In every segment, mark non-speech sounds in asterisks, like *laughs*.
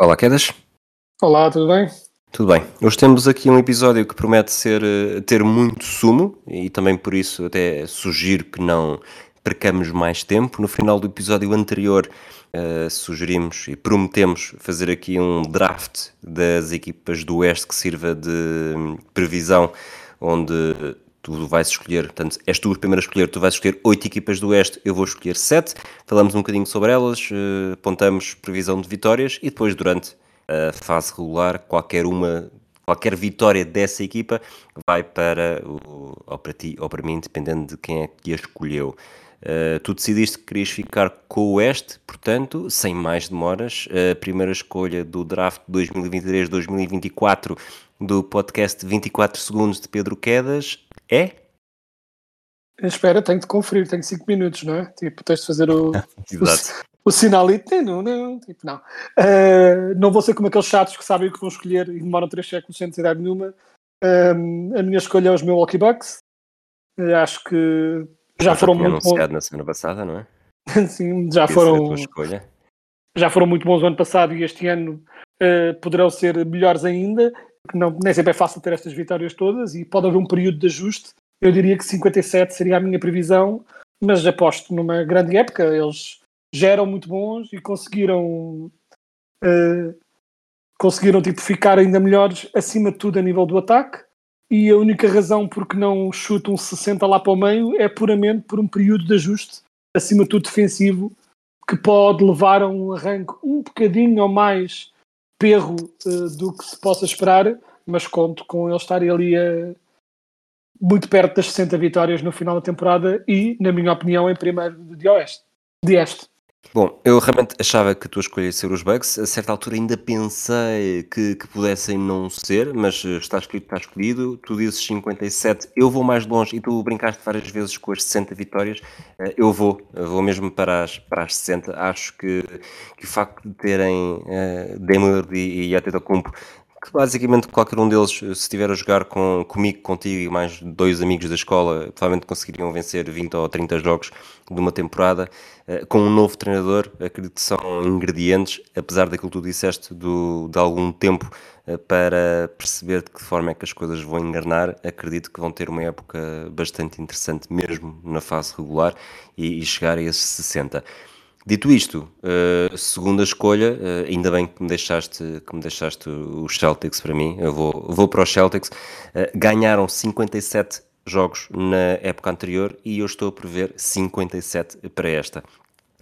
Olá, Quedas. Olá, tudo bem? Tudo bem. Hoje temos aqui um episódio que promete ser, eh, ter muito sumo e também por isso até sugiro que não percamos mais tempo. No final do episódio anterior eh, sugerimos e prometemos fazer aqui um draft das equipas do Oeste que sirva de previsão, onde tu vais escolher, portanto, és tu o primeiro a escolher, tu vais escolher oito equipas do Oeste, eu vou escolher sete, falamos um bocadinho sobre elas, eh, apontamos previsão de vitórias e depois durante a fase regular, qualquer uma, qualquer vitória dessa equipa vai para, o, ou para ti ou para mim, dependendo de quem é que a escolheu. Uh, tu decidiste que querias ficar com o Oeste, portanto, sem mais demoras, a primeira escolha do draft 2023-2024 do podcast 24 Segundos de Pedro Quedas é? Espera, tenho de conferir, tenho 5 minutos, não é? Tipo, tens de fazer o, *laughs* o, o sinalito. Não, não, tipo, não. Uh, não vou ser como aqueles chatos que sabem o que vão escolher e demoram 3 séculos sem necessidade nenhuma. Um, a minha escolha é os Milwaukee Bucks. Uh, acho que já foram tinha muito bons. anunciado na semana passada, não é? *laughs* Sim, já Essa é foram, escolha. já foram muito bons o ano passado e este ano uh, poderão ser melhores ainda. Porque Não, nem sempre é fácil ter estas vitórias todas e pode haver um período de ajuste. Eu diria que 57 seria a minha previsão, mas aposto numa grande época. Eles já eram muito bons e conseguiram uh, conseguiram tipo, ficar ainda melhores acima de tudo a nível do ataque. E a única razão por que não chutam 60 lá para o meio é puramente por um período de ajuste, acima de tudo defensivo, que pode levar a um arranque um bocadinho ou mais perro eh, do que se possa esperar, mas conto com eles estarem ali a- muito perto das 60 vitórias no final da temporada e, na minha opinião, em primeiro de oeste. De este. Bom, eu realmente achava que a tua escolha ia ser os Bucks. A certa altura ainda pensei que, que pudessem não ser, mas eh, está escrito, está escolhido. Tu dizes 57, eu vou mais longe e tu brincaste várias vezes com as 60 vitórias. Eh, Eu vou, eu vou mesmo para as, para as 60. Acho que, que o facto de terem uh, Damian e, e Antetokounmpo que basicamente qualquer um deles, se estiver a jogar com, comigo, contigo e mais dois amigos da escola, provavelmente conseguiriam vencer 20 ou 30 jogos de uma temporada. Eh, Com um novo treinador, acredito que são ingredientes, apesar daquilo que tu disseste, do, de algum tempo eh, para perceber de que forma é que as coisas vão enganar, acredito que vão ter uma época bastante interessante mesmo na fase regular e, e chegar a esses 60. Dito isto, eh, segunda escolha, eh, ainda bem que me deixaste, que me deixaste os Celtics para mim, eu vou, vou para os Celtics, Eh, ganharam 57 jogos na época anterior e eu estou a prever 57 para esta.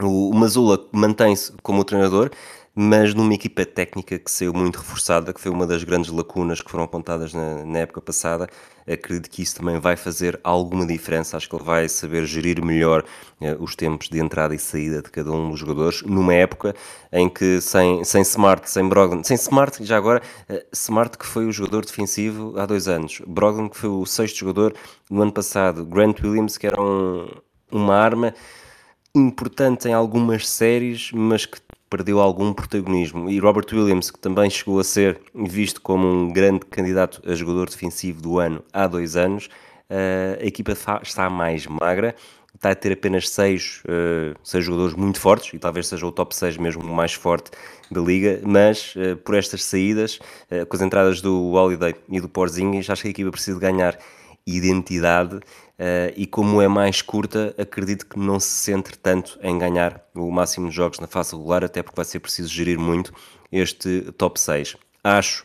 O Mazula mantém-se como treinador, mas numa equipa técnica que saiu muito reforçada, que foi uma das grandes lacunas que foram apontadas na, na época passada. Acredito que isso também vai fazer alguma diferença. Acho que ele vai saber gerir melhor eh, os tempos de entrada e saída de cada um dos jogadores, numa época em que sem, sem Smart, sem Brogdon, sem Smart, já agora, eh, Smart que foi o jogador defensivo há dois anos, Brogdon que foi o sexto jogador no ano passado, Grant Williams que era um, uma arma importante em algumas séries, mas que perdeu algum protagonismo. E Robert Williams, que também chegou a ser visto como um grande candidato a jogador defensivo do ano há dois anos, eh, a equipa está mais magra, está a ter apenas seis, eh, seis jogadores muito fortes, e talvez seja o top 6 mesmo mais forte da liga, mas eh, por estas saídas, com as entradas do Holiday e do Porzingis, acho que a equipa precisa ganhar identidade eh, e como é mais curta, acredito que não se centre tanto em ganhar o máximo de jogos na fase regular, até porque vai ser preciso gerir muito este top 6. Acho,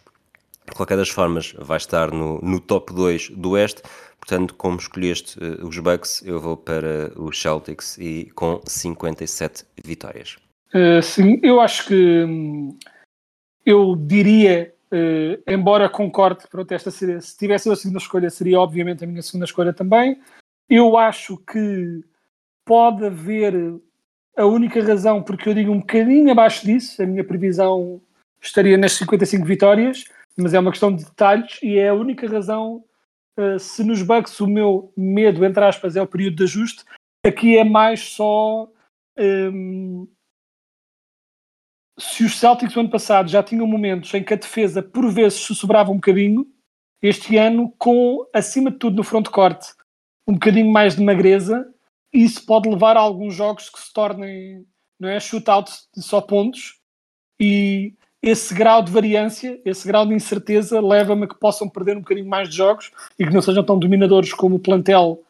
de qualquer das formas, vai estar no, no top 2 do Oeste, portanto, como escolheste eh, os Bucks, eu vou para os Celtics e com 57 vitórias. Uh, sim, eu acho que hum, eu diria, uh, embora concorde, pronto, esta seria, se tivesse a segunda escolha, seria obviamente a minha segunda escolha também. eu acho que pode haver a única razão porque eu digo um bocadinho abaixo disso, a minha previsão estaria nas 55 vitórias, mas é uma questão de detalhes e é a única razão. Uh, se nos Bucks o meu medo, entre aspas, é o período de ajuste, aqui é mais só. Um, se os Celtics no ano passado já tinham momentos em que a defesa por vezes se sobrava um bocadinho, este ano, com acima de tudo no frontcourt um bocadinho mais de magreza, isso pode levar a alguns jogos que se tornem não é, shootout de só pontos. E esse grau de variância, esse grau de incerteza leva-me a que possam perder um bocadinho mais de jogos e que não sejam tão dominadores como o plantel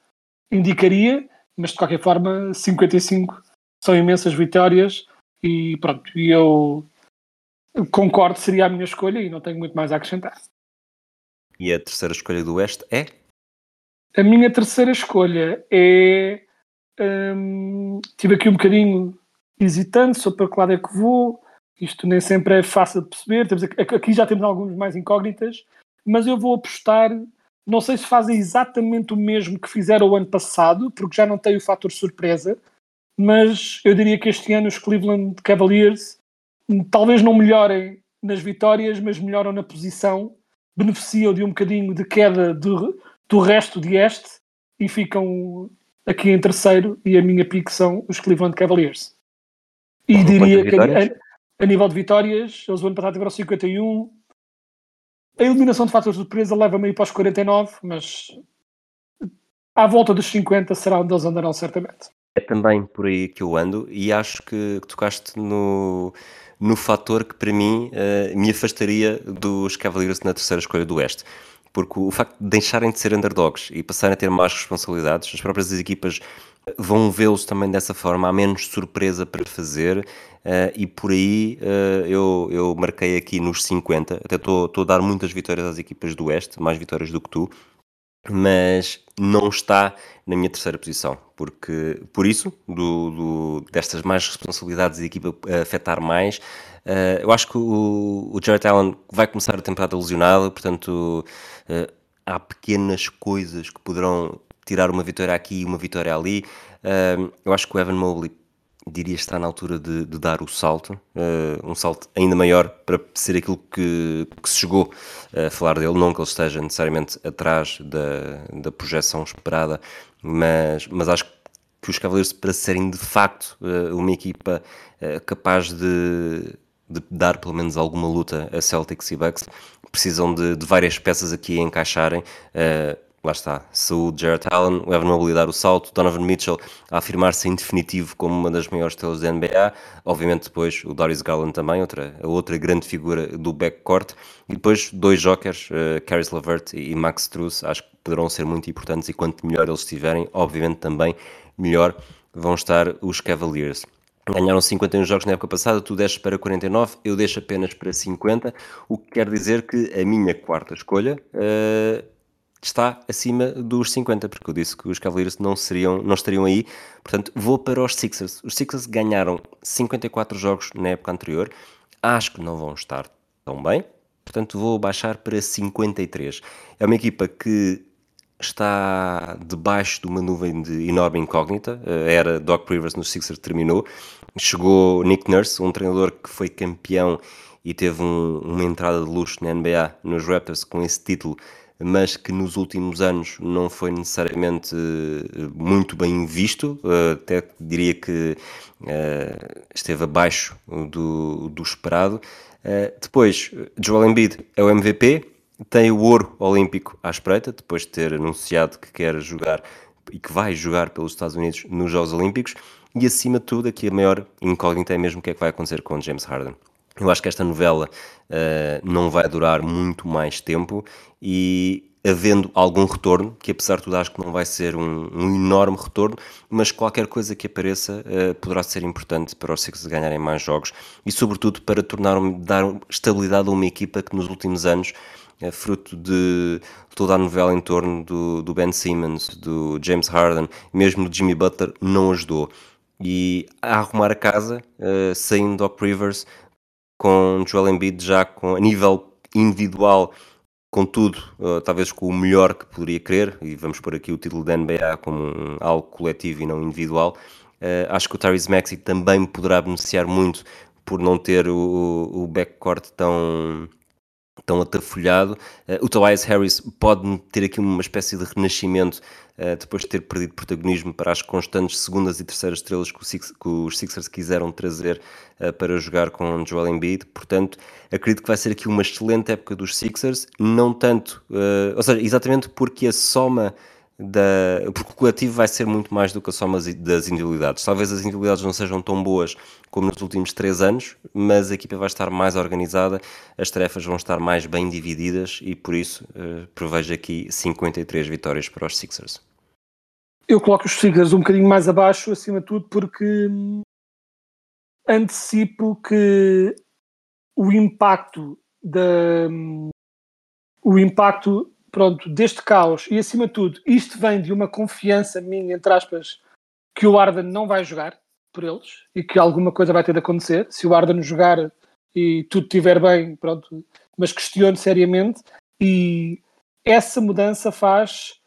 indicaria, mas de qualquer forma 55 são imensas vitórias e pronto, eu concordo, seria a minha escolha e não tenho muito mais a acrescentar. E a terceira escolha do Oeste é? A minha terceira escolha é. Hum, tive aqui um bocadinho hesitante sobre para que lado é que vou. Isto nem sempre é fácil de perceber. Temos aqui, aqui já temos alguns mais incógnitas, mas eu vou apostar. Não sei se fazem exatamente o mesmo que fizeram o ano passado, porque já não tem o fator surpresa, mas eu diria que este ano os Cleveland Cavaliers hum, talvez não melhorem nas vitórias, mas melhoram na posição, beneficiam de um bocadinho de queda do, do resto de este e ficam aqui em terceiro e a minha pique são os Cleveland Cavaliers. E diria que a, a, nível de vitórias, eles o ano passado tiveram 51. A eliminação de fatores de surpresa leva-me aí para os 49, mas à volta dos 50 será onde eles andarão certamente. É também por aí que eu ando e acho que, que tocaste no, no fator que para mim uh, me afastaria dos Cavaliers na terceira escolha do Oeste. Porque o facto de deixarem de ser underdogs e passarem a ter mais responsabilidades, as próprias equipas vão vê-los também dessa forma, há menos surpresa para fazer uh, e por aí uh, eu, eu marquei aqui nos 50, até estou a dar muitas vitórias às equipas do Oeste, mais vitórias do que tu, mas não está na minha terceira posição, porque por isso, do, do destas mais responsabilidades da equipa afetar mais, uh, eu acho que o, o Jared Allen vai começar a temporada lesionado, portanto uh, há pequenas coisas que poderão tirar uma vitória aqui e uma vitória ali. Uh, eu acho que o Evan Mobley diria estar na altura de, de dar o salto, uh, um salto ainda maior para ser aquilo que, que, se chegou a falar dele, não que ele esteja necessariamente atrás da, da projeção esperada, mas, mas acho que os Cavaleiros, para serem de facto uh, uma equipa capaz de, de dar pelo menos alguma luta a Celtics e Bucks, precisam de, de várias peças aqui a encaixarem lá está, saúde, Jared Allen, o Evan Mobley dar o salto, Donovan Mitchell a afirmar-se em definitivo como uma das maiores estrelas da NBA, obviamente depois o Darius Garland também, outra, a outra grande figura do backcourt, e depois dois jokers, uh, Caris LeVert e Max Struz, acho que poderão ser muito importantes e quanto melhor eles estiverem, obviamente também melhor vão estar os Cavaliers. Ganharam 51 jogos na época passada, tu deixas para 49, eu deixo apenas para 50, o que quer dizer que a minha quarta escolha uh, está acima dos 50, porque eu disse que os Cavaliers não, seriam, não estariam aí. Portanto, vou para os Sixers. Os Sixers ganharam 54 jogos na época anterior. Acho que não vão estar tão bem. Portanto, vou baixar para 53. É uma equipa que está debaixo de uma nuvem de enorme incógnita. Era Doc Rivers nos Sixers terminou. Chegou Nick Nurse, um treinador que foi campeão e teve um, uma entrada de luxo na NBA nos Raptors com esse título mas que nos últimos anos não foi necessariamente eh, muito bem visto, eh, até diria que eh, esteve abaixo do, do esperado. Depois, Joel Embiid é o MVP, tem o ouro olímpico à espreita, depois de ter anunciado que quer jogar e que vai jogar pelos Estados Unidos nos Jogos Olímpicos, e acima de tudo, aqui a maior incógnita é mesmo o que é que vai acontecer com James Harden. Eu acho que esta novela uh, não vai durar muito mais tempo e havendo algum retorno, que apesar de tudo acho que não vai ser um, um enorme retorno, mas qualquer coisa que apareça uh, poderá ser importante para os Sixers ganharem mais jogos e sobretudo para tornar, dar estabilidade a uma equipa que nos últimos anos é fruto de toda a novela em torno do, do Ben Simmons, do James Harden, mesmo do Jimmy Butler, não ajudou. E a arrumar a casa, uh, saindo Doc Rivers, com Joel Embiid já com, a nível individual contudo, uh, talvez com o melhor que poderia querer, e vamos pôr aqui o título da NBA como um, algo coletivo e não individual, uh, acho que o Tyrese Maxey também poderá beneficiar muito por não ter o, o backcourt tão tão atafolhado. Uh, o Tobias Harris pode ter aqui uma espécie de renascimento uh, depois de ter perdido protagonismo para as constantes segundas e terceiras estrelas que, Six, que os Sixers quiseram trazer uh, para jogar com Joel Embiid. Portanto, acredito que vai ser aqui uma excelente época dos Sixers, não tanto, ou seja, exatamente porque a soma da, porque o coletivo vai ser muito mais do que a soma das individualidades. Talvez as individualidades não sejam tão boas como nos últimos três anos, mas a equipa vai estar mais organizada, as tarefas vão estar mais bem divididas e por isso uh, prevejo aqui 53 vitórias para os Sixers. Eu coloco os Sixers um bocadinho mais abaixo, acima de tudo, porque hum, antecipo que o impacto da hum, o impacto pronto, deste caos e acima de tudo, isto vem de uma confiança minha, entre aspas, que o Arden não vai jogar por eles e que alguma coisa vai ter de acontecer. Se o Arden jogar e tudo estiver bem, pronto, mas questiono seriamente e essa mudança faz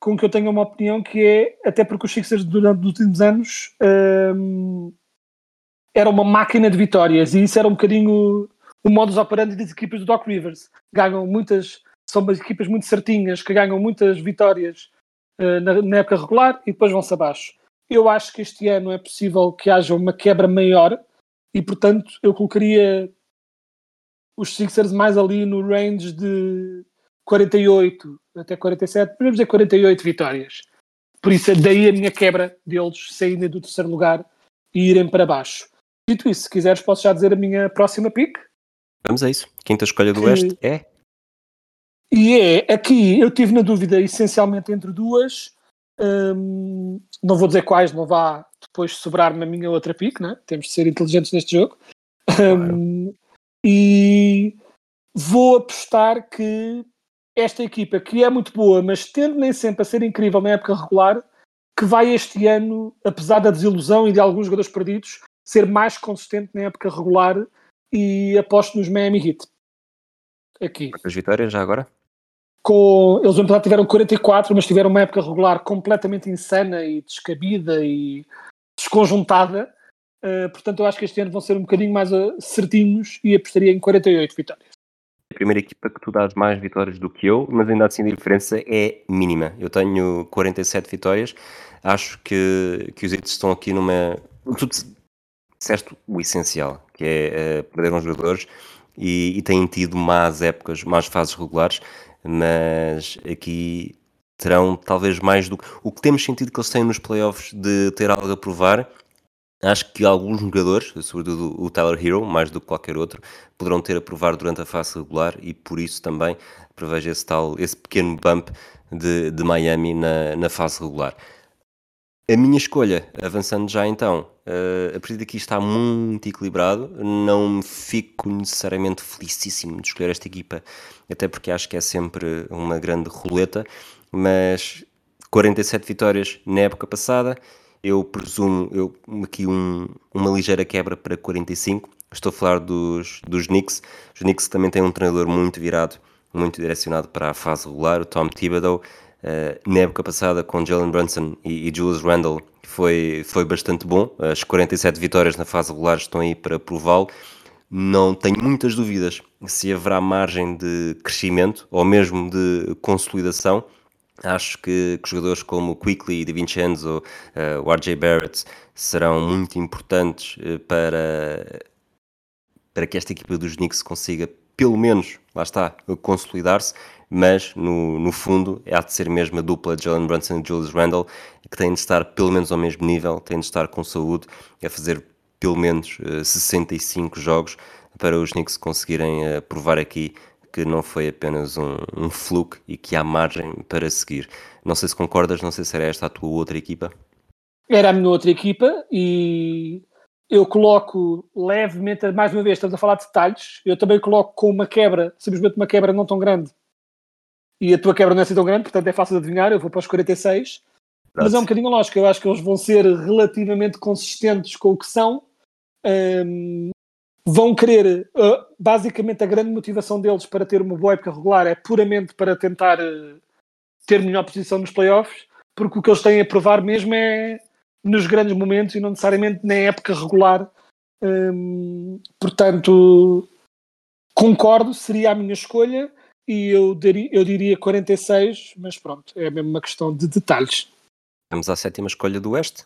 com que eu tenha uma opinião que é, até porque os Sixers durante os últimos anos hum, era uma máquina de vitórias e isso era um bocadinho o modus operandi das equipas do Doc Rivers. Ganham muitas são equipas muito certinhas que ganham muitas vitórias uh, na, na, época regular e depois vão-se abaixo. Eu acho que este ano é possível que haja uma quebra maior e, portanto, eu colocaria os Sixers mais ali no range de 48 até 47, podemos dizer 48 vitórias. Por isso, daí a minha quebra deles saindo do terceiro lugar e irem para baixo. Dito isso, se quiseres, posso já dizer a minha próxima pick. Vamos a isso. Quinta escolha do que... Oeste é e é, aqui eu tive na dúvida essencialmente entre duas, hum, não vou dizer quais, não vá depois sobrar-me a minha outra pique, né? temos de ser inteligentes neste jogo. Claro. Hum, e vou apostar que esta equipa, que é muito boa, mas tende nem sempre a ser incrível na época regular, que vai este ano, apesar da desilusão e de alguns jogadores perdidos, ser mais consistente na época regular e aposto nos Miami Heat. Aqui. Quantas vitórias já agora? Com. Eles, no tiveram 44, mas tiveram uma época regular completamente insana e descabida e desconjuntada. Uh, portanto, eu acho que este ano vão ser um bocadinho mais uh, certinhos e apostaria em 48 vitórias. A primeira equipa que tu dás mais vitórias do que eu, mas ainda assim a diferença é mínima. Eu tenho 47 vitórias. Acho que, que os Hits estão aqui numa. Tu disseste o essencial, que é uh, uns jogadores e, e têm tido más épocas, más fases regulares mas aqui terão talvez mais do que o que temos sentido que eles têm nos playoffs de ter algo a provar. Acho que alguns jogadores, sobretudo o Tyler Hero, mais do que qualquer outro, poderão ter a provar durante a fase regular e por isso também prevejo esse tal, esse pequeno bump de, de Miami na, na fase regular. A minha escolha, avançando já então, uh, a partir daqui está muito equilibrado. Não me fico necessariamente felicíssimo de escolher esta equipa, até porque acho que é sempre uma grande roleta. Mas 47 vitórias na época passada, eu presumo eu, aqui um, uma ligeira quebra para 45. Estou a falar dos, dos Knicks. Os Knicks também têm um treinador muito virado, muito direcionado para a fase regular, o Tom Thibodeau. Uh, na época passada com Jalen Brunson e, e, Julius Randle foi, foi bastante bom. As 47 vitórias na fase regular estão aí para prová-lo. Não tenho muitas dúvidas se haverá margem de crescimento ou mesmo de consolidação. Acho que, que jogadores como Quickly, DiVincenzo, uh, o RJ Barrett serão muito importantes uh, para, para que esta equipa dos Knicks consiga, pelo menos, lá está, consolidar-se mas no, no fundo há de ser mesmo a dupla de Jalen Brunson e Julius Randle que têm de estar pelo menos ao mesmo nível, têm de estar com saúde, a fazer pelo menos uh, eh, 65 jogos para os Knicks conseguirem uh, provar aqui que não foi apenas um, um fluke e que há margem para seguir. Não sei se concordas, não sei se era esta a tua outra equipa. Era a minha outra equipa e eu coloco levemente, mais uma vez, estamos a falar de detalhes, eu também coloco com uma quebra, simplesmente uma quebra não tão grande, e a tua quebra não é assim tão grande, portanto é fácil de adivinhar, eu vou para os 46. Mas é um bocadinho lógico, eu acho que eles vão ser relativamente consistentes com o que são. Um, vão querer, uh, basicamente, a grande motivação deles para ter uma boa época regular é puramente para tentar uh, ter melhor posição nos playoffs, porque o que eles têm a provar mesmo é nos grandes momentos e não necessariamente na época regular. Um, portanto, concordo, seria a minha escolha e eu, diria, eu diria 46, mas pronto, é mesmo uma questão de detalhes. Vamos à sétima escolha do Oeste.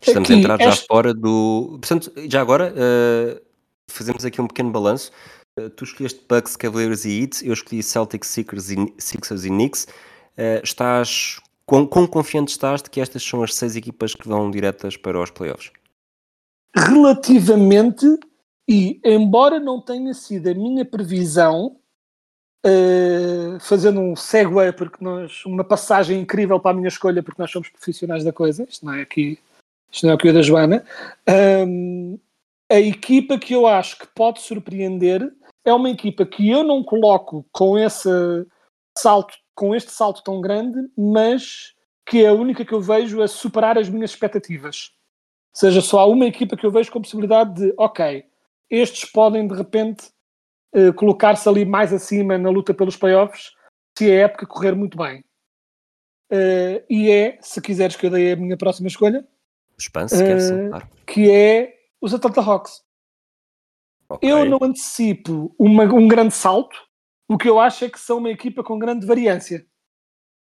Estamos aqui, a entrar já este... fora do. Portanto, já agora uh, fazemos aqui um pequeno balanço. Uh, tu escolheste Bucks, Cavaliers e Heat, eu escolhi Celtics, Sixers e, Sixers e Knicks. Uh, estás. Quão, quão confiante estás de que estas são as seis equipas que vão diretas para os playoffs? Relativamente, e embora não tenha sido a minha previsão, Uh, fazendo um segue, porque nós, uma passagem incrível para a minha escolha, porque nós somos profissionais da coisa, isto não é aqui, isto não é é da Joana. Um, a equipa que eu acho que pode surpreender é uma equipa que eu não coloco com esse salto, com este salto tão grande, mas que é a única que eu vejo a superar as minhas expectativas. Ou seja, só há uma equipa que eu vejo com possibilidade de, ok, estes podem de repente uh, colocar-se ali mais acima na luta pelos playoffs se a época correr muito bem. Uh, e é, se quiseres que eu dei a minha próxima escolha, Suspense, uh, que é os Atlanta Hawks. Okay. Eu não antecipo uma, um grande salto, o que eu acho é que são uma equipa com grande variância.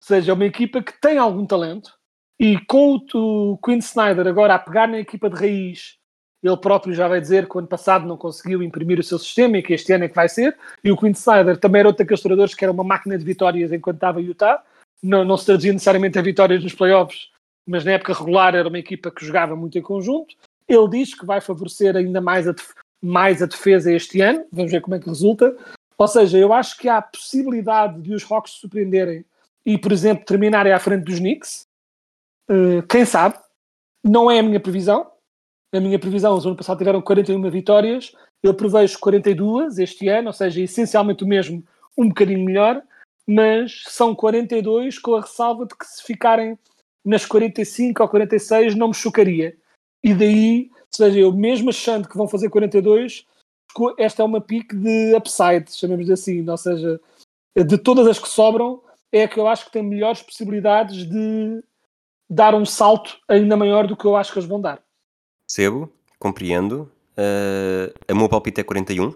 Ou seja, é uma equipa que tem algum talento e com o, o Quinn Snyder agora a pegar na equipa de raiz ele próprio já vai dizer que o ano passado não conseguiu imprimir o seu sistema e que este ano é que vai ser. E o Quinn Snyder também era outro daqueles treinadores que era uma máquina de vitórias enquanto estava em Utah. Não, não se traduzia necessariamente a vitórias nos playoffs, mas na época regular era uma equipa que jogava muito em conjunto. Ele diz que vai favorecer ainda mais a, mais a defesa este ano. Vamos ver como é que resulta. Ou seja, eu acho que há possibilidade de os Hawks surpreenderem e, por exemplo, terminarem à frente dos Knicks. Uh, quem sabe? Não é a minha previsão, a minha previsão, o ano passado tiveram 41 vitórias, eu prevejo 42 este ano, ou seja, essencialmente o mesmo, um bocadinho melhor, mas são 42 com a ressalva de que se ficarem nas 45 ou 46 não me chocaria. E daí, ou seja, eu mesmo achando que vão fazer 42, esta é uma pique de upside, chamemos assim, ou seja, de todas as que sobram, é a que eu acho que tem melhores possibilidades de dar um salto ainda maior do que eu acho que eles vão dar. Percebo, compreendo. Uh, a meu palpite é 41,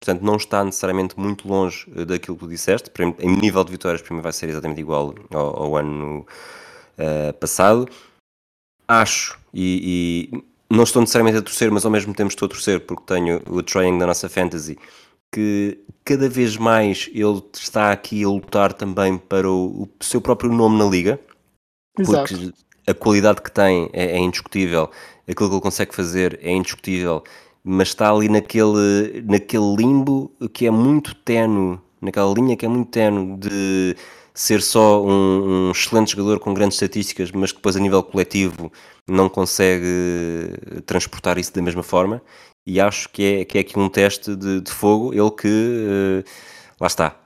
portanto não está necessariamente muito longe eh, daquilo que tu disseste. Em nível de vitórias, primeiro vai ser exatamente igual ao, ao ano uh, passado. Acho, e, e, não estou necessariamente a torcer, mas ao mesmo tempo estou a torcer porque tenho o Triangle da nossa Fantasy, que cada vez mais ele está aqui a lutar também para o, o seu próprio nome na liga. Exato. Porque a qualidade que tem é, é indiscutível aquilo que ele consegue fazer é indiscutível, mas está ali naquele, naquele limbo que é muito tenue, naquela linha que é muito tenue de ser só um, um, excelente jogador com grandes estatísticas, mas que depois a nível coletivo não consegue transportar isso da mesma forma. E acho que é, que é aqui um teste de, de fogo. Ele que, uh, lá está,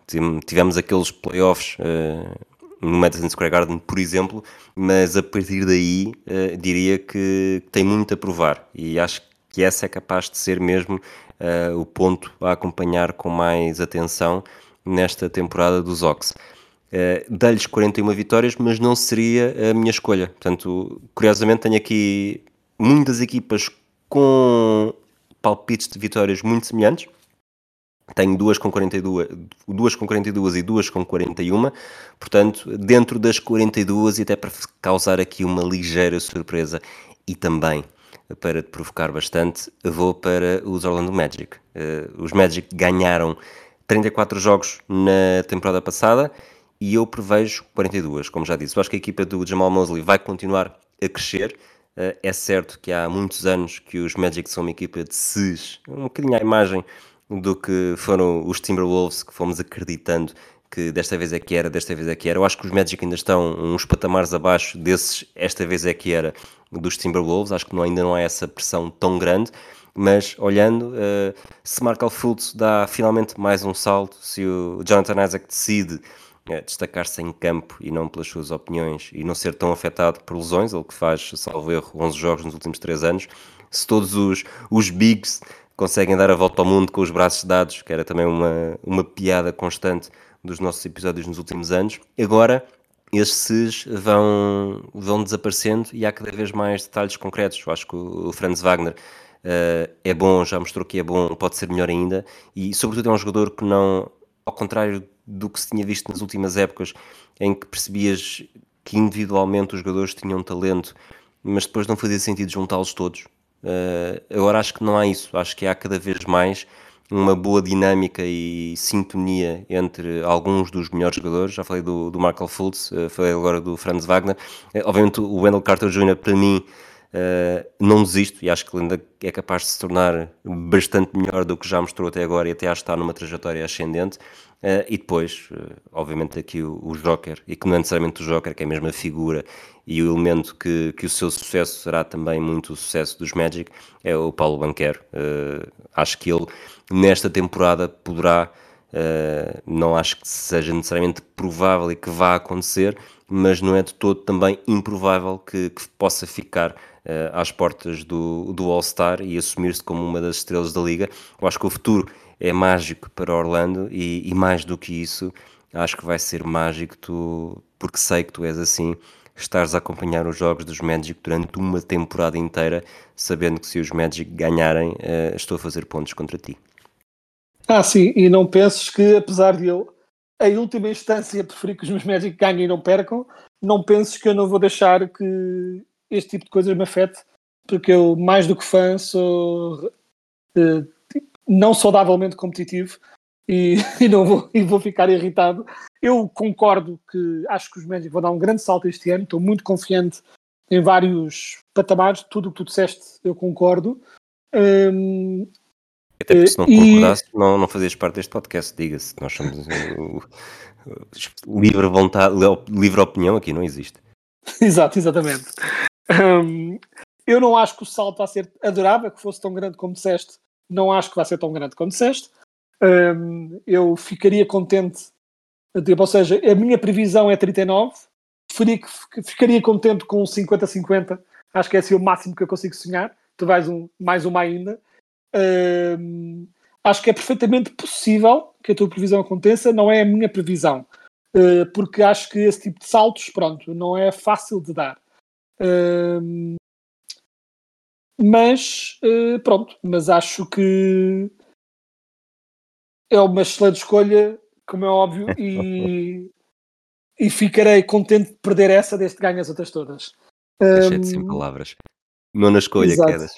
tivemos aqueles playoffs uh, no Madison Square Garden, por exemplo, mas a partir daí uh, diria que tem muito a provar e acho que essa é capaz de ser mesmo uh, o ponto a acompanhar com mais atenção nesta temporada dos Ox. Uh, Dei-lhes 41 vitórias, mas não seria a minha escolha. Portanto, curiosamente, tenho aqui muitas equipas com palpites de vitórias muito semelhantes tenho duas com 42, duas com 42 e duas com 41, portanto, dentro das 42 e até para causar aqui uma ligeira surpresa e também para te provocar bastante, vou para os Orlando Magic. Uh, os Magic ganharam 34 jogos na temporada passada e eu prevejo 42, como já disse. Eu acho que a equipa do Jamal Mosley vai continuar a crescer. Uh, é certo que há muitos anos que os Magic são uma equipa de SIS, um bocadinho à imagem do que foram os Timberwolves que fomos acreditando que desta vez é que era, desta vez é que era. Eu acho que os Magic ainda estão uns patamares abaixo desses, esta vez é que era, dos Timberwolves. Acho que não, ainda não há essa pressão tão grande. Mas olhando, uh, se Markel Fultz dá finalmente mais um salto, se o Jonathan Isaac decide uh, destacar-se em campo e não pelas suas opiniões e não ser tão afetado por lesões, ele que faz, salvo erro, 11 jogos nos últimos 3 anos, se todos os, os bigs conseguem dar a volta ao mundo com os braços dados, que era também uma, uma piada constante dos nossos episódios nos últimos anos. Agora, esses vão, vão desaparecendo e há cada vez mais detalhes concretos. Eu acho que o Franz Wagner uh, é bom, já mostrou que é bom, pode ser melhor ainda, e sobretudo é um jogador que não, ao contrário do que se tinha visto nas últimas épocas, em que percebias que individualmente os jogadores tinham talento, mas depois não fazia sentido juntá-los todos. Uh, agora acho que não há isso, acho que há cada vez mais uma boa dinâmica e sintonia entre alguns dos melhores jogadores. Já falei do, do Michael Fultz, uh, falei agora do Franz Wagner. Uh, obviamente, o Wendell Carter Jr., para mim, Uh, não desisto e acho que ainda é capaz de se tornar bastante melhor do que já mostrou até agora e até acho que está numa trajetória ascendente. Uh, e depois, uh, obviamente, aqui o, o, Joker, e que não é necessariamente o Joker, que é a mesma figura e o elemento que, que o seu sucesso será também muito o sucesso dos Magic, é o Paulo Banquero. acho que ele, nesta temporada, poderá. não acho que seja necessariamente provável e que vá acontecer, mas não é de todo também improvável que, que possa ficar às portas do, do All-Star e assumir-se como uma das estrelas da liga. Eu acho que o futuro é mágico para Orlando e, e mais do que isso, acho que vai ser mágico tu, porque sei que tu és assim, estares a acompanhar os jogos dos Magic durante uma temporada inteira, sabendo que se os Magic ganharem, uh, estou a fazer pontos contra ti. Ah, sim, e não penses que apesar de eu, em última instância, preferir que os meus Magic ganhem e não percam, não penses que eu não vou deixar que este tipo de coisas me afete, porque eu, mais do que fã, sou uh, não saudavelmente competitivo e, *laughs* e, não vou, e vou ficar irritado. Eu concordo que acho que os Magic vão dar um grande salto este ano, estou muito confiante em vários patamares, tudo o que tu disseste eu concordo. Um, até porque se não concordasse, e... não, não fazias parte deste podcast, diga-se. Nós somos o, o, livre vontade, livre opinião aqui não existe. *laughs* Exato, exatamente. Um, eu não acho que o salto vai ser adorável, que fosse tão grande como disseste. Não acho que vai ser tão grande como disseste. Um, eu ficaria contente, tipo, ou seja, a minha previsão é 39. ficaria contente com 50-50. Acho que é assim o máximo que eu consigo sonhar. Tu vais um, mais uma ainda. Um, acho que é perfeitamente possível que a tua previsão aconteça. Não é a minha previsão. Uh, porque acho que esse tipo de saltos, pronto, não é fácil de dar mas uh, pronto, mas acho que é uma excelente escolha, como é óbvio, e, *laughs* e ficarei contente de perder essa desde que ganho as outras todas. Achei de sem palavras. Nona escolha, exato. quedas.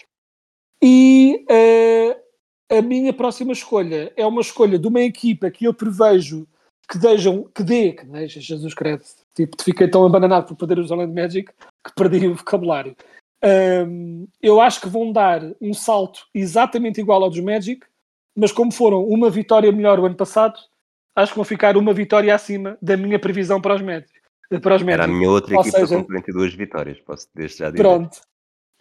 E uh, a minha próxima escolha é uma escolha de uma equipa que eu prevejo que, dejam, que dê, que deixa Jesus crédito, tipo, fiquei tão abananado por perder os Orlando Magic que perdi o vocabulário. Um, eu acho que vão dar um salto exatamente igual ao dos Magic, mas como foram uma vitória melhor o ano passado, acho que vão ficar uma vitória acima da minha previsão para os Magic. Para os Magic. Era a minha outra Ou equipa seja, com 42 vitórias, posso desde já dizer. Pronto.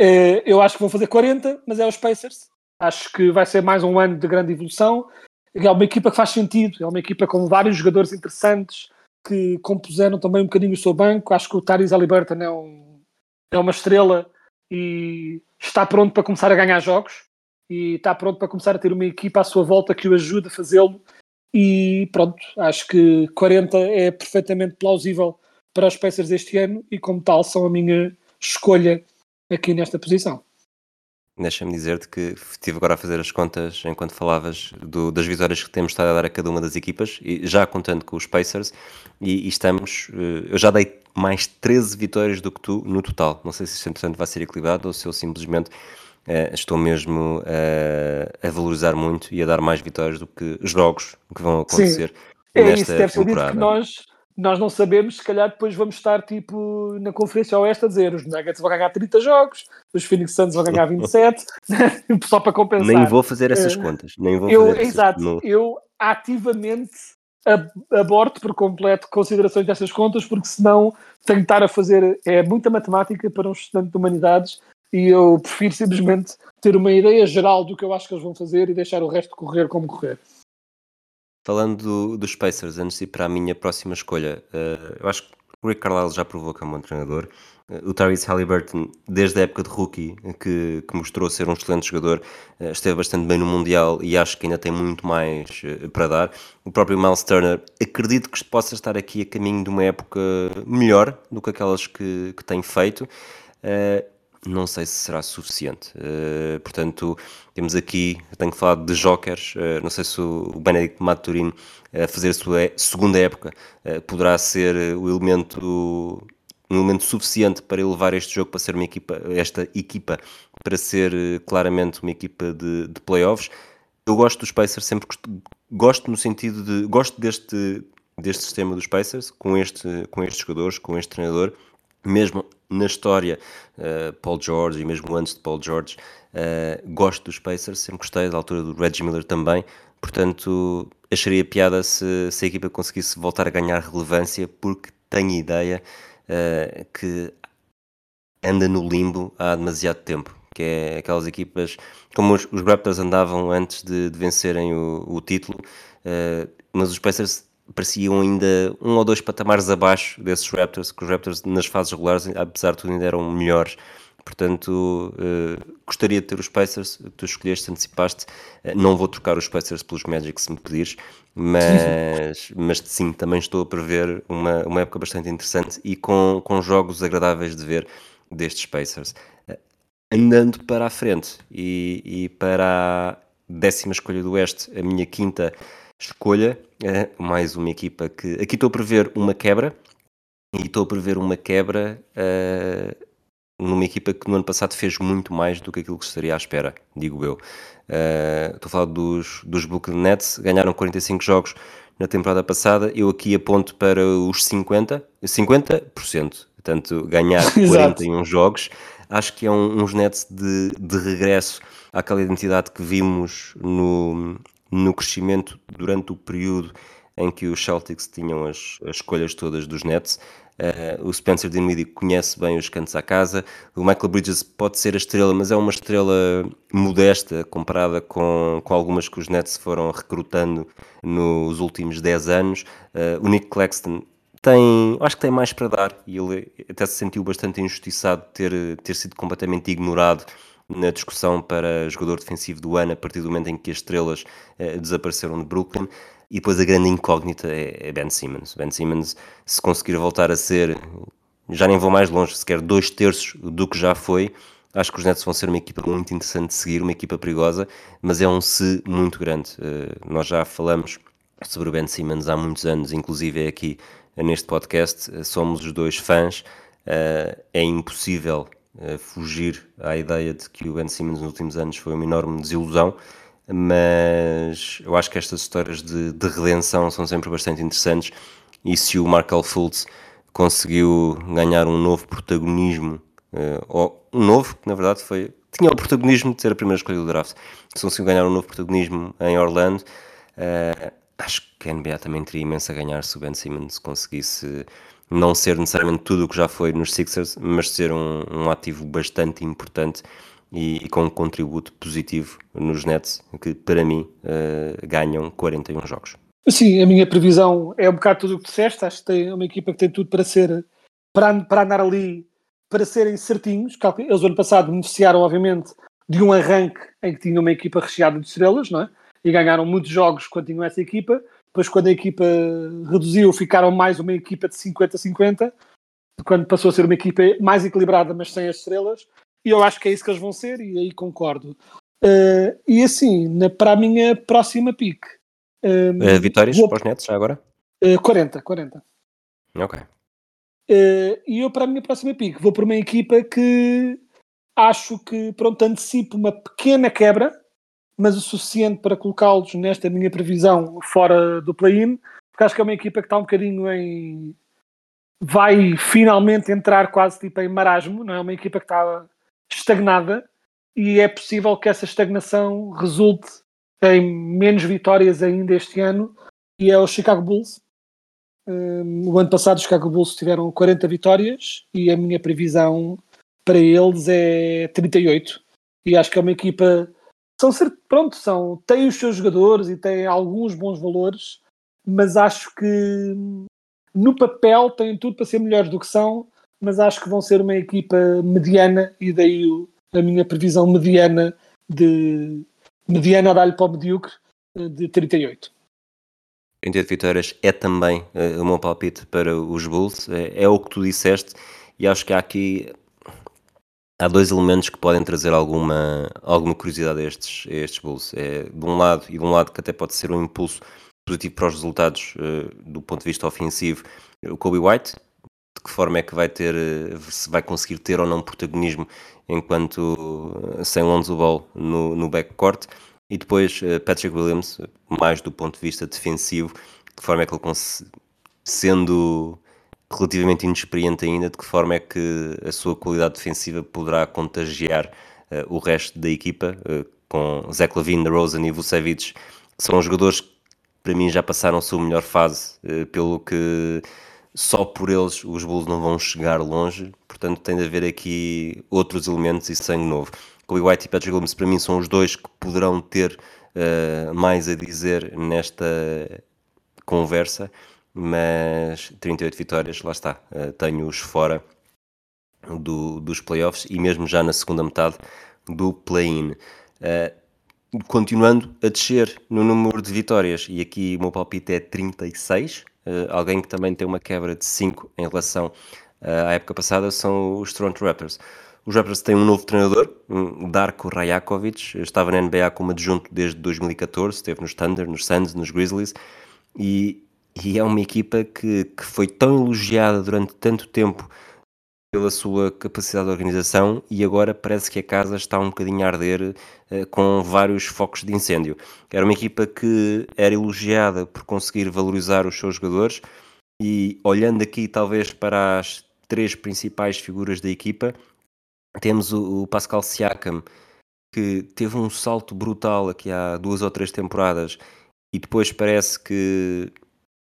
Uh, eu acho que vão fazer 40, mas é os Pacers. Acho que vai ser mais um ano de grande evolução. É uma equipa que faz sentido, é uma equipa com vários jogadores interessantes que compuseram também um bocadinho o seu banco. Acho que o Tyrese Halliburton é um é uma estrela e está pronto para começar a ganhar jogos e está pronto para começar a ter uma equipa à sua volta que o ajude a fazê-lo. E pronto, acho que 40 é perfeitamente plausível para os Pacers este ano e, como tal, são a minha escolha aqui nesta posição. Deixa-me dizer-te que estive agora a fazer as contas enquanto falavas do, das vitórias que temos estado a dar a cada uma das equipas, e já contando com os Pacers, e, e, estamos. Eh, eu já dei mais 13 vitórias do que tu no total. Não sei se isso, entretanto, vai ser equilibrado ou se eu simplesmente uh, estou mesmo uh, a valorizar muito e a dar mais vitórias do que jogos que vão acontecer Sim, nesta é isso, deve temporada. que nós nós não sabemos, se calhar depois vamos estar tipo na Conferência Oeste a dizer os Nuggets vão ganhar 30 jogos, os Phoenix Suns vão ganhar 27, *laughs* só para compensar. Nem vou fazer essas uh, contas. Nem vou eu, fazer exato, eu ativamente aborto por completo considerações dessas contas, porque senão tenho que estar a fazer, é muita matemática para um estudante de humanidades e eu prefiro simplesmente ter uma ideia geral do que eu acho que eles vão fazer e deixar o resto correr como correr. Falando do, dos Pacers, antes de ir para a minha próxima escolha, uh, eu acho que o Rick Carlisle já provou que é um bom treinador. O Tyrese Halliburton, desde a época de rookie, que, que mostrou ser um excelente jogador, esteve bastante bem no Mundial e acho que ainda tem muito mais para dar. O próprio Miles Turner, acredito que possa estar aqui a caminho de uma época melhor do que aquelas que, que tem feito não sei se será suficiente. Uh, portanto, temos aqui, tenho que falar de jokers, uh, não sei se o Benedict Maturin a fazer a sua segunda época uh, poderá ser o elemento um elemento suficiente para elevar este jogo para ser uma equipa, esta equipa para ser claramente uma equipa de, de playoffs. Eu gosto dos Pacers, sempre gosto, gosto no sentido de gosto deste, deste sistema dos Pacers, com, este, com estes jogadores, com este treinador, mesmo na história, uh, Paul George e mesmo antes de Paul George, uh, gosto dos Pacers, sempre gostei da altura do Reggie Miller também, portanto acharia piada se, se a equipa conseguisse voltar a ganhar relevância, porque tenho ideia uh, que anda no limbo há demasiado tempo, que é aquelas equipas como os, os Raptors andavam antes de, de vencerem o, o título, mas os Pacers pareciam ainda um ou dois patamares abaixo desses Raptors, que os Raptors nas fases regulares, apesar de tudo, ainda eram melhores. Portanto, uh, gostaria de ter os Pacers, tu escolheste, antecipaste. Uh, não vou trocar os Pacers pelos Magic se me pedires, mas, mas sim, também estou a prever uma, uma época bastante interessante e com, com jogos agradáveis de ver destes Pacers. Uh, andando para a frente e, e para a décima escolha do Oeste, a minha quinta escolha, é mais uma equipa que. Aqui estou a prever uma quebra, e estou a prever uma quebra uh, numa equipa que no ano passado fez muito mais do que aquilo que estaria à espera, digo eu. Uh, estou a falar dos, dos Brooklyn Nets, ganharam 45 jogos na temporada passada, eu aqui aponto para os 50%, 50%, portanto, ganhar *laughs* 41 jogos, acho que é um, uns Nets de, de regresso àquela identidade que vimos no, no crescimento durante o período em que os Celtics tinham as, as escolhas todas dos Nets. Uh, o Spencer Dinwiddie conhece bem os cantos à casa. O Michael Bridges pode ser a estrela, mas é uma estrela modesta comparada com, com algumas que os Nets foram recrutando nos últimos 10 anos. Uh, o Nick Claxton tem, acho que tem mais para dar e ele até se sentiu bastante injustiçado de ter, ter sido completamente ignorado na discussão para jogador defensivo do ano a partir do momento em que as estrelas uh, desapareceram de Brooklyn. E depois a grande incógnita é, é Ben Simmons. Ben Simmons, se conseguir voltar a ser, já nem vou mais longe, sequer dois terços do que já foi, acho que os Nets vão ser uma equipa muito interessante de seguir, uma equipa perigosa, mas é um se muito grande. Uh, nós já falamos sobre o Ben Simmons há muitos anos, inclusive aqui neste podcast, somos os dois fãs. Uh, é impossível fugir à ideia de que o Ben Simmons nos últimos anos foi uma enorme desilusão, mas eu acho que estas histórias de, de redenção são sempre bastante interessantes e se o Markel Fultz conseguiu ganhar um novo protagonismo, uh, ou um novo, que na verdade foi tinha o protagonismo de ser a primeira escolha do draft, se conseguiu ganhar um novo protagonismo em Orlando, uh, acho que a NBA também teria imenso a ganhar se o Ben Simmons conseguisse não ser necessariamente tudo o que já foi nos Sixers, mas ser um, um ativo bastante importante e, e, com um contributo positivo nos Nets, que para mim uh, ganham 41 jogos. Sim, a minha previsão é um bocado tudo o que disseste. Acho que tem uma equipa que tem tudo para ser para, para andar ali, para serem certinhos. Eles, ano passado, beneficiaram, obviamente, de um arranque em que tinham uma equipa recheada de estrelas, não é? E ganharam muitos jogos quando tinham essa equipa. Depois, quando a equipa reduziu, ficaram mais uma equipa de 50-50. Quando passou a ser uma equipa mais equilibrada, mas sem as estrelas. E eu acho que é isso que eles vão ser, e aí concordo. Uh, e assim, na, para a minha próxima pick. Um, uh, vitórias vou, para os Nets já agora? Uh, 40, 40. Ok. Uh, e eu para a minha próxima pick vou por uma equipa que acho que pronto, antecipo uma pequena quebra mas o suficiente para colocá-los nesta minha previsão fora do play-in, porque acho que é uma equipa que está um bocadinho em. vai finalmente entrar quase tipo em marasmo, não é? Uma equipa que está estagnada e é possível que essa estagnação resulte em menos vitórias ainda este ano e é o Chicago Bulls. Um, o ano passado os Chicago Bulls tiveram 40 vitórias e a minha previsão para eles é 38 e acho que é uma equipa são pronto, são, têm os seus jogadores e têm alguns bons valores, mas acho que no papel têm tudo para ser melhores do que são, mas acho que vão ser uma equipa mediana e daí a minha previsão mediana de mediana dá-lhe para o medíocre eh, de 38. 38 vitórias é também uh, o meu palpite para os Bulls, é, é, o que tu disseste e acho que há aqui há dois elementos que podem trazer alguma, alguma curiosidade a estes, a estes Bulls. É, de um lado, e de um lado que até pode ser um impulso positivo para os resultados uh, do ponto de vista ofensivo, o Kobe White, de que forma é que vai ter, se vai conseguir ter ou não protagonismo enquanto sem Lonzo Ball no, no backcourt. E depois uh, Patrick Williams, mais do ponto de vista defensivo, de que forma é que ele, sendo relativamente inexperiente ainda, de que forma é que a sua qualidade defensiva poderá contagiar uh, o resto da equipa, uh, com Zach Lavine, Rosen e Vucevic, que são jogadores que para mim já passaram a sua melhor fase, pelo que só por eles os Bulls não vão chegar longe, portanto tem de haver aqui outros elementos e sangue novo. Kobe White e Patrick Williams para mim são os dois que poderão ter uh, mais a dizer nesta conversa, mas 38 vitórias, lá está, uh, tenho-os fora do, dos playoffs e mesmo já na segunda metade do play-in. Uh, continuando a descer no número de vitórias, e aqui o meu palpite é 36, uh, alguém que também tem uma quebra de 5 em relação uh, à época passada são os Toronto Raptors. Os Raptors têm um novo treinador, Darko Rajakovic, estava na NBA como adjunto desde 2014, esteve nos Thunder, nos Suns, nos Grizzlies, e, e é uma equipa que, que foi tão elogiada durante tanto tempo pela sua capacidade de organização e agora parece que a casa está um bocadinho a arder uh, com vários focos de incêndio. Era uma equipa que era elogiada por conseguir valorizar os seus jogadores e olhando aqui talvez para as três principais figuras da equipa, temos o, o Pascal Siakam, que teve um salto brutal aqui há duas ou três temporadas e depois parece que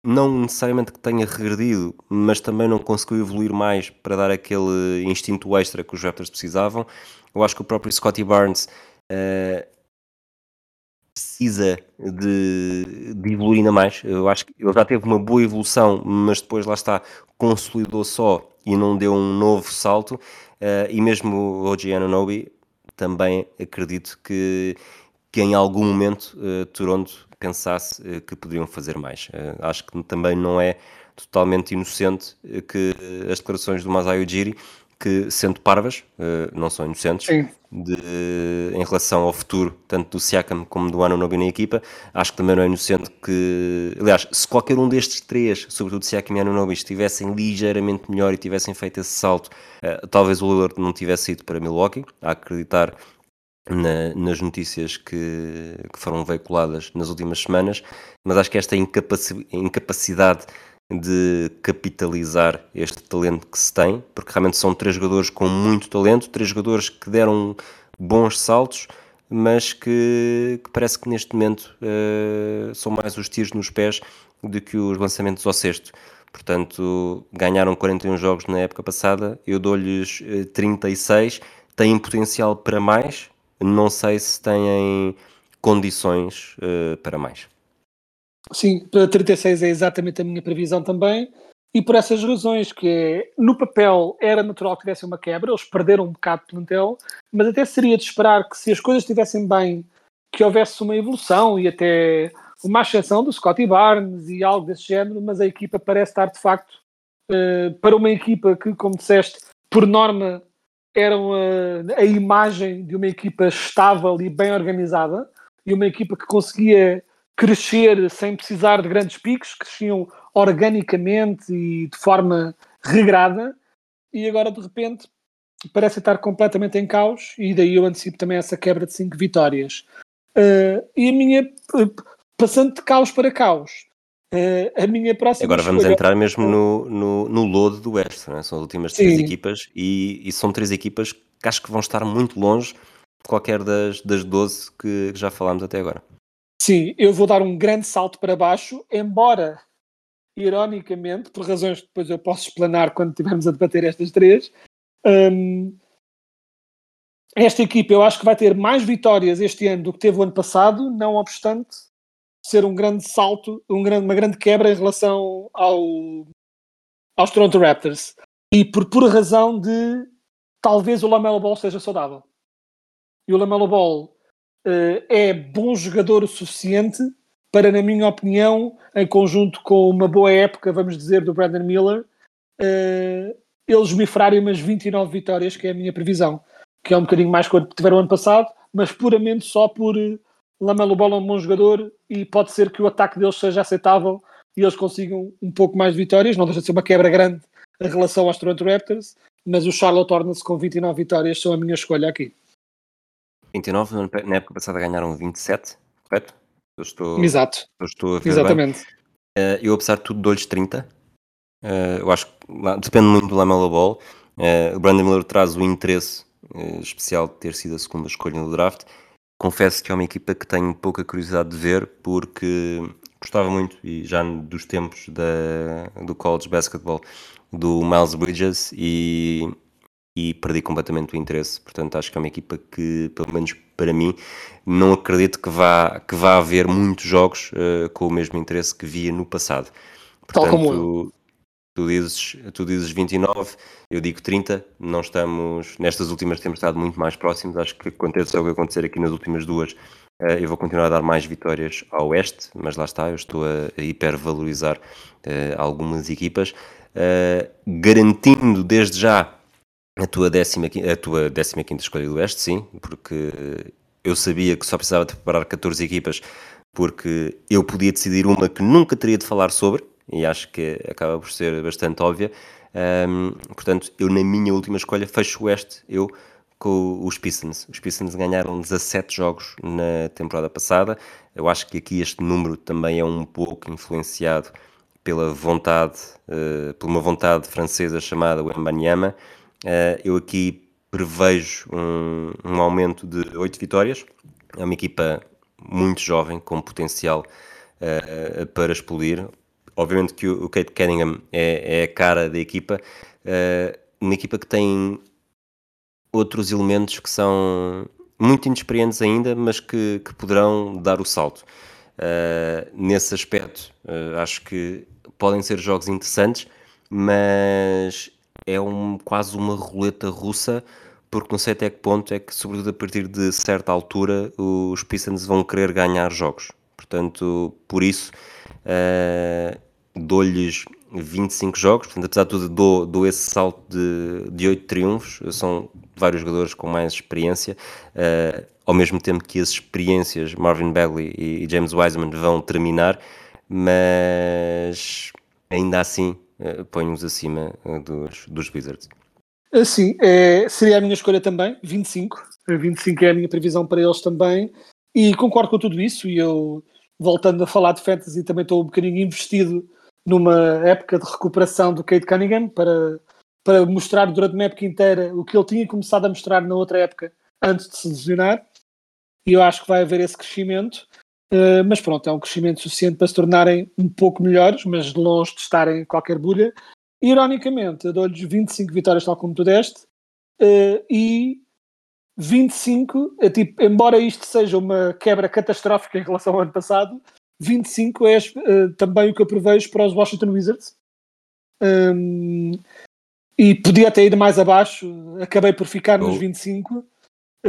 não necessariamente que tenha regredido, mas também não conseguiu evoluir mais para dar aquele instinto extra que os Raptors precisavam. Eu acho que o próprio Scotty Barnes uh, precisa de, de, evoluir ainda mais. Eu acho que ele já teve uma boa evolução, mas depois lá está, consolidou só e não deu um novo salto. Uh, e mesmo o OG Anunobi, também acredito que, que em algum momento uh, Toronto pensasse uh, que poderiam fazer mais. acho que também não é totalmente inocente que as declarações do Masai Ujiri que, sendo parvas, não são inocentes, de, em relação ao futuro, tanto do Siakam como do Anunobi na equipa. Acho que também não é inocente que. Aliás, se qualquer um destes três, sobretudo Siakam e Anunobi, estivessem ligeiramente melhor e tivessem feito esse salto, talvez o Lillard não tivesse ido para Milwaukee, a acreditar na, nas notícias que, que, foram veiculadas nas últimas semanas, mas acho que esta incapaci incapacidade de capitalizar este talento que se tem, porque realmente são três jogadores com muito talento, três jogadores que deram bons saltos, mas que, que parece que neste momento uh, são mais os tiros nos pés do que os lançamentos ao cesto. Portanto, ganharam 41 jogos na época passada, eu dou-lhes 36, eh, têm potencial para mais, não sei se têm condições uh, para mais. Sim, para 36 é exatamente a minha previsão também. E por essas razões, que é, no papel era natural que tivesse uma quebra, eles perderam um bocado de plantel, mas até seria de esperar que se as coisas estivessem bem, que houvesse uma evolução e até uma ascensão do Scotty Barnes e algo desse género, mas a equipa parece estar de facto uh, para uma equipa que, como disseste, por norma eram a, a imagem de uma equipa estável e bem organizada e uma equipa que conseguia crescer sem precisar de grandes picos, cresciam organicamente e de forma regrada, e agora de repente parece estar completamente em caos, e daí eu antecipo também essa quebra de cinco vitórias. Uh, e a minha, passando de caos para caos, uh, a minha próxima. Agora vamos escolha... entrar mesmo no, no, no lodo do Oeste, é? são as últimas três Sim. equipas, e, e, são três equipas que acho que vão estar muito longe de qualquer das, das 12 que, que já falámos até agora. Sim, eu vou dar um grande salto para baixo, embora, ironicamente, por razões que depois eu posso explanar quando estivermos a debater estas três, um, esta equipa eu acho que vai ter mais vitórias este ano do que teve o ano passado, não obstante ser um grande salto, um grande, uma grande quebra em relação ao, aos Toronto Raptors. E por pura razão de talvez o Lamelo Ball seja saudável. E o Lamelo Ball eh, é bom jogador o suficiente para, na minha opinião, em conjunto com uma boa época, vamos dizer, do Brandon Miller, eh, eles me farem umas 29 vitórias, que é a minha previsão, que é um bocadinho mais que tiveram ano passado, mas puramente só por Lamelo Ball é um bom jogador e pode ser que o ataque deles seja aceitável e eles consigam um pouco mais de vitórias. Não deixa de ser uma quebra grande em relação aos Toronto Raptors, mas o Charlotte Hornets com 29 vitórias são a minha escolha aqui. 29, na época passada ganharam 27, correto? Eu estou, Exato. Eu estou a ver Exatamente. bem. Uh, eu, apesar de tudo, dou-lhes 30. Uh, eu acho que depende muito do Lamelo Ball. Uh, o Brandon Miller traz o interesse especial de ter sido a segunda escolha no draft. Confesso que é uma equipa que tenho pouca curiosidade de ver, porque gostava muito, e já dos tempos da, do college basketball, do Miles Bridges, e e perdi completamente o interesse. Portanto, acho que é uma equipa que, pelo menos para mim, não acredito que vá, que vá haver muitos jogos uh, com o mesmo interesse que via no passado. Portanto, Tal como eu. Tu dizes, tu dizes 29, eu digo 30. Não estamos, nestas últimas temos estado muito mais próximos. Acho que aconteça o que acontecer aqui nas últimas duas. Uh, eu vou continuar a dar mais vitórias ao Oeste, mas lá está, eu estou a, hipervalorizar uh, algumas equipas, garantindo desde já a tua décima, a tua décima quinta escolha do Oeste, sim, porque eu sabia que só precisava de preparar 14 equipas, porque eu podia decidir uma que nunca teria de falar sobre, e acho que acaba por ser bastante óbvia. Um, portanto, eu na minha última escolha fecho o Oeste, eu com os Pistons. Os Pistons ganharam 17 jogos na temporada passada. Eu acho que aqui este número também é um pouco influenciado pela vontade, uh, por uma vontade francesa chamada Wembanyama, Uh, eu aqui prevejo um, um, aumento de 8 vitórias. É uma equipa muito jovem, com potencial uh, para explodir. Obviamente que o, Kate Cunningham é, é, a cara da equipa. Uh, uma equipa que tem outros elementos que são muito inexperientes ainda, mas que, que poderão dar o salto. Uh, nesse aspecto, uh, acho que podem ser jogos interessantes, mas é um, quase uma roleta russa, porque não sei até que ponto é que, sobretudo a partir de certa altura, os Pistons vão querer ganhar jogos. Portanto, por isso, uh, dou-lhes 25 jogos. Portanto, apesar de tudo, dou, dou esse salto de, de 8 triunfos. São vários jogadores com mais experiência. Uh, ao mesmo tempo que as experiências, Marvin Bagley e James Wiseman, vão terminar, mas ainda assim uh, ponho-os acima dos, dos Wizards. Sim, é, seria a minha escolha também, 25. 25 é a minha previsão para eles também. E concordo com tudo isso. E eu, voltando a falar de fantasy, também estou um bocadinho investido numa época de recuperação do Kate Cunningham para, para mostrar durante uma época inteira o que ele tinha começado a mostrar na outra época antes de se lesionar. E eu acho que vai haver esse crescimento. Uh, mas pronto, é um crescimento suficiente para se tornarem um pouco melhores, mas longe de estarem em qualquer bolha. Ironicamente, eu dou-lhes 25 vitórias, tal como tu deste, uh, e 25, é tipo, embora isto seja uma quebra catastrófica em relação ao ano passado, 25 é uh, também o que eu prevejo para os Washington Wizards. Um, e podia ter ido mais abaixo, acabei por ficar nos 25.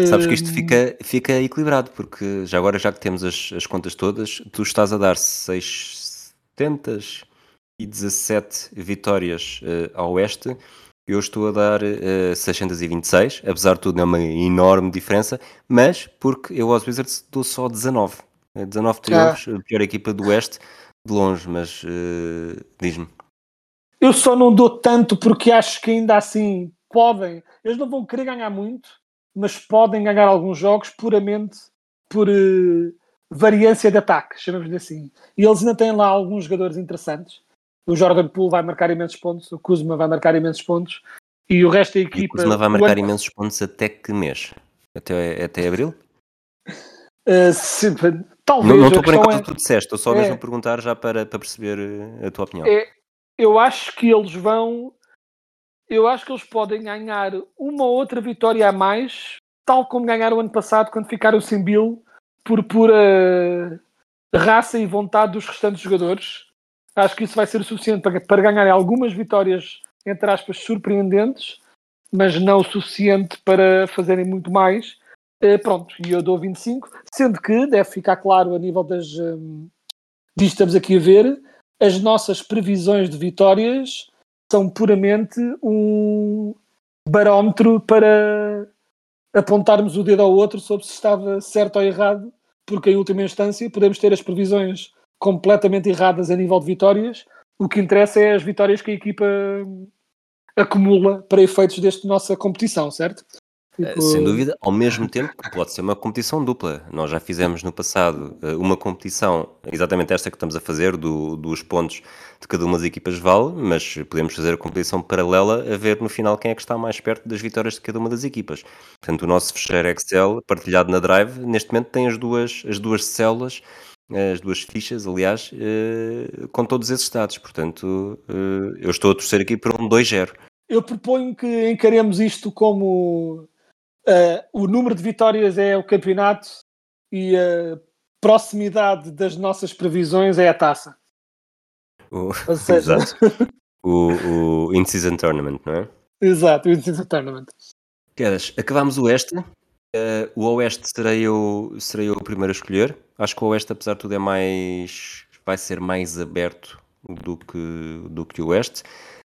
Sabes que isto fica, fica equilibrado, porque já agora, já que temos as, as contas todas, tu estás a dar 617 vitórias uh, ao Oeste, eu estou a dar uh, 626, apesar de tudo, é uma enorme diferença, mas porque eu aos Wizards dou só 19. 19 triunfos, ah. a pior equipa do Oeste, de longe, mas uh, diz-me. Eu só não dou tanto porque acho que ainda assim podem, eles não vão querer ganhar muito, mas podem ganhar alguns jogos puramente por uh, variância de ataque, chamamos-lhe assim. E eles ainda têm lá alguns jogadores interessantes. O Jordan Poole vai marcar imensos pontos, o Kuzma vai marcar imensos pontos e o resto da equipa. E o Kuzma vai marcar imensos pontos até que mês? Até, até abril? Uh, *laughs* se, talvez. Não, não estou por enquanto é... tu disseste, estou só é, mesmo a perguntar já para, para perceber eh, a tua opinião. É, eu acho que eles vão eu acho que eles podem ganhar uma ou outra vitória a mais, tal como ganharam o ano passado quando ficaram sem Bill, por pura raça e vontade dos restantes jogadores. Acho que isso vai ser o suficiente para, para ganhar algumas vitórias, entre aspas, surpreendentes, mas não o suficiente para fazerem muito mais. Eh, pronto, e eu dou 25, sendo que deve ficar claro a nível das. Um, disto estamos aqui a ver, as nossas previsões de vitórias são puramente um barómetro para apontarmos o dedo ao outro sobre se estava certo ou errado, porque em última instância podemos ter as previsões completamente erradas a nível de vitórias. O que interessa é as vitórias que a equipa acumula para efeitos desta nossa competição, certo? Tipo... Sem dúvida, ao mesmo tempo pode ser uma competição dupla. Nós já fizemos no passado eh, uma competição, exatamente esta que estamos a fazer, do, dos pontos de cada uma das equipas vale, mas podemos fazer a competição paralela a ver no final quem é que está mais perto das vitórias de cada uma das equipas. Portanto, o nosso fecheiro Excel, partilhado na Drive, neste momento tem as duas, as duas células as duas fichas, aliás, eh, com todos esses dados. Portanto, eh, eu estou a torcer aqui por um 2-0. Eu proponho que encaremos isto como uh, o número de vitórias é o campeonato e a proximidade das nossas previsões é a taça. O... Seja... Exato. o, o In-Season Tournament, não é? *laughs* Exato, o In-Season Tournament. Queres, acabámos o Oeste. Uh, o Oeste serei eu, serei eu o primeiro a escolher. Acho que o Oeste, apesar de tudo, é mais. vai ser mais aberto do que, do que o Oeste.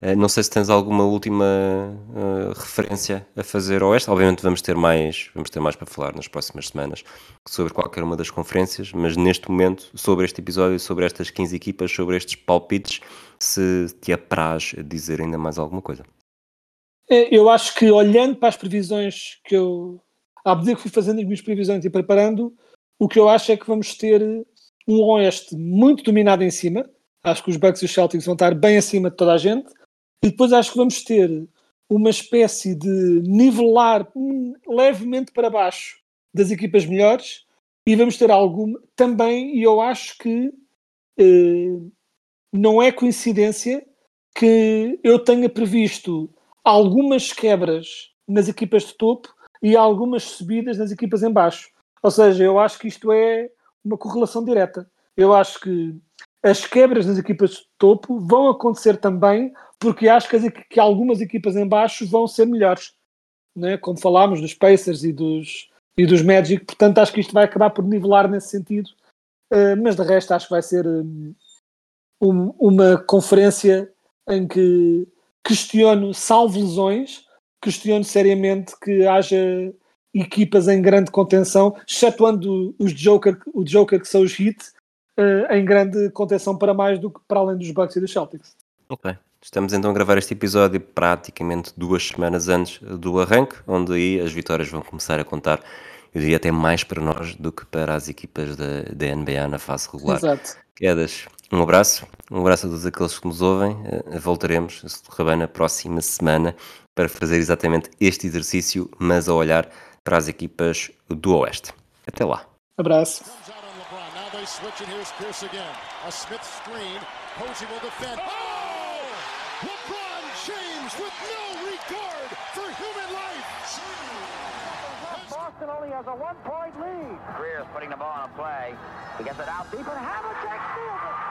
Uh, não sei se tens alguma última uh, referência a fazer ao Oeste. Obviamente vamos ter mais, vamos ter mais para falar nas próximas semanas sobre qualquer uma das conferências, mas neste momento, sobre este episódio, sobre estas 15 equipas, sobre estes palpites, se te apraz dizer ainda mais alguma coisa. Eu acho que olhando para as previsões que eu, à medida que fui fazendo as minhas previsões e preparando, o que eu acho é que vamos ter um Oeste muito dominado em cima. Acho que os Bucks e os Celtics vão estar bem acima de toda a gente. E depois acho que vamos ter uma espécie de nivelar levemente para baixo das equipas melhores e vamos ter alguma também, e eu acho que eh, não é coincidência que eu tenha previsto algumas quebras nas equipas de topo e algumas subidas nas equipas em baixo. Ou seja, eu acho que isto é uma correlação direta. Eu acho que as quebras nas equipas de topo vão acontecer também porque acho que, que algumas equipas em baixo vão ser melhores, né? como falámos dos Pacers e dos, e dos Magic, portanto acho que isto vai acabar por nivelar nesse sentido, uh, mas de resto acho que vai ser um, um, uma conferência em que questiono, salvo lesões, questiono seriamente que haja equipas em grande contenção, excetuando os Joker, o Joker que são os Heat, uh, em grande contenção para mais do que para além dos Bucks e dos Celtics. Ok. Estamos então a gravar este episódio praticamente duas semanas antes do arranque, onde aí as vitórias vão começar a contar, eu diria até mais para nós do que para as equipas da, da NBA na fase regular. Exato. Quedas, um abraço, um abraço a todos aqueles que nos ouvem. Eh, voltaremos, bem, na próxima semana para fazer exatamente este exercício, mas a olhar para as equipas do Oeste. Até lá. Abraço. LeBron James with no regard for human life. Boston only has a one-point lead. Greer's putting the ball on a play. He gets it out deep, and Havlicek steals it.